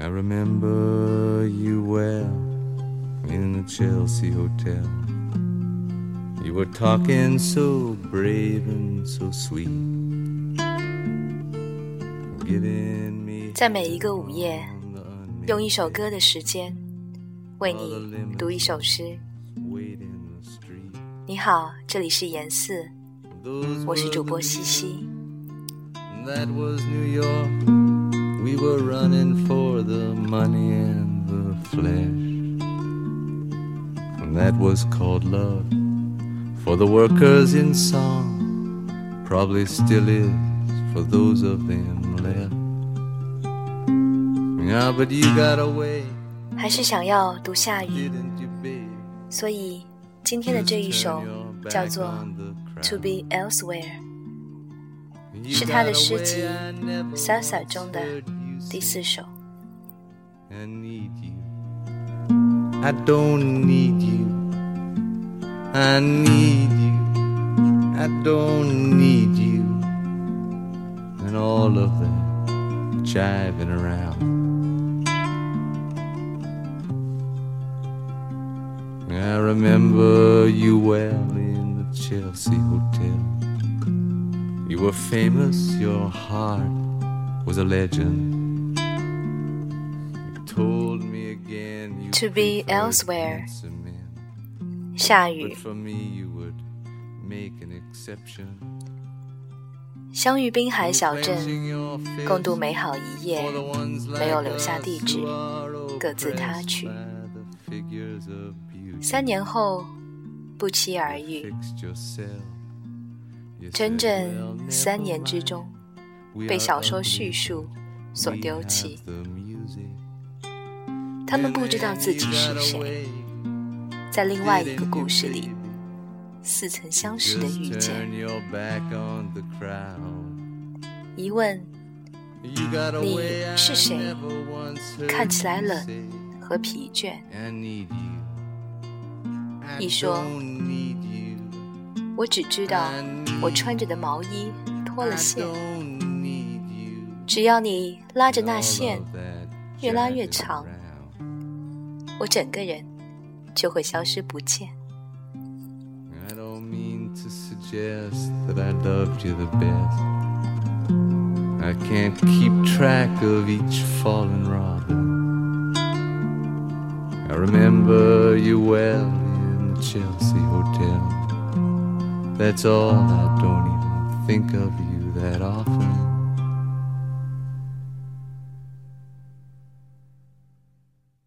I remember you well in the Chelsea Hotel. You were talking so brave and so sweet. Giving me 在每一个午夜，用一首歌的时间，为你读一首诗。你好，这里是严四我是主播西西。That was New York. We were running for the money and the flesh. And that was called love. For the workers in song, probably still is for those of them left. Yeah, but you got away, 还是想要读夏雨， didn't you, babe? 所以今天的这一首 Turn your 叫 back 做 on the 《To crowd. Be Elsewhere》， You 是他的 got 诗 away, 集 I never 《Salsa》中的 heard you 第 say 四首。 I need you. I don't need you. I need you. I don't need you. And all of that jiving around. I remember you well in the Chelsea Hotel. You were famous, your heart was a legend. to be elsewhere. 下雨。相遇滨海小镇共度美好一夜没有留下地址各自他去。三年后不期而遇。整整三年之中被小说叙述所丢弃。他们不知道自己是谁。在另外一个故事里似曾相识的遇见。疑问你是谁？看起来冷和疲倦。你说我只知道我穿着的毛衣脱了线。只要你拉着那线越拉越长我整个人就会消失不见。 I don't mean to suggest that I loved you the best. I can't keep track of each fallen robin. I remember you well in the Chelsea Hotel. That's all, I don't even think of you that often.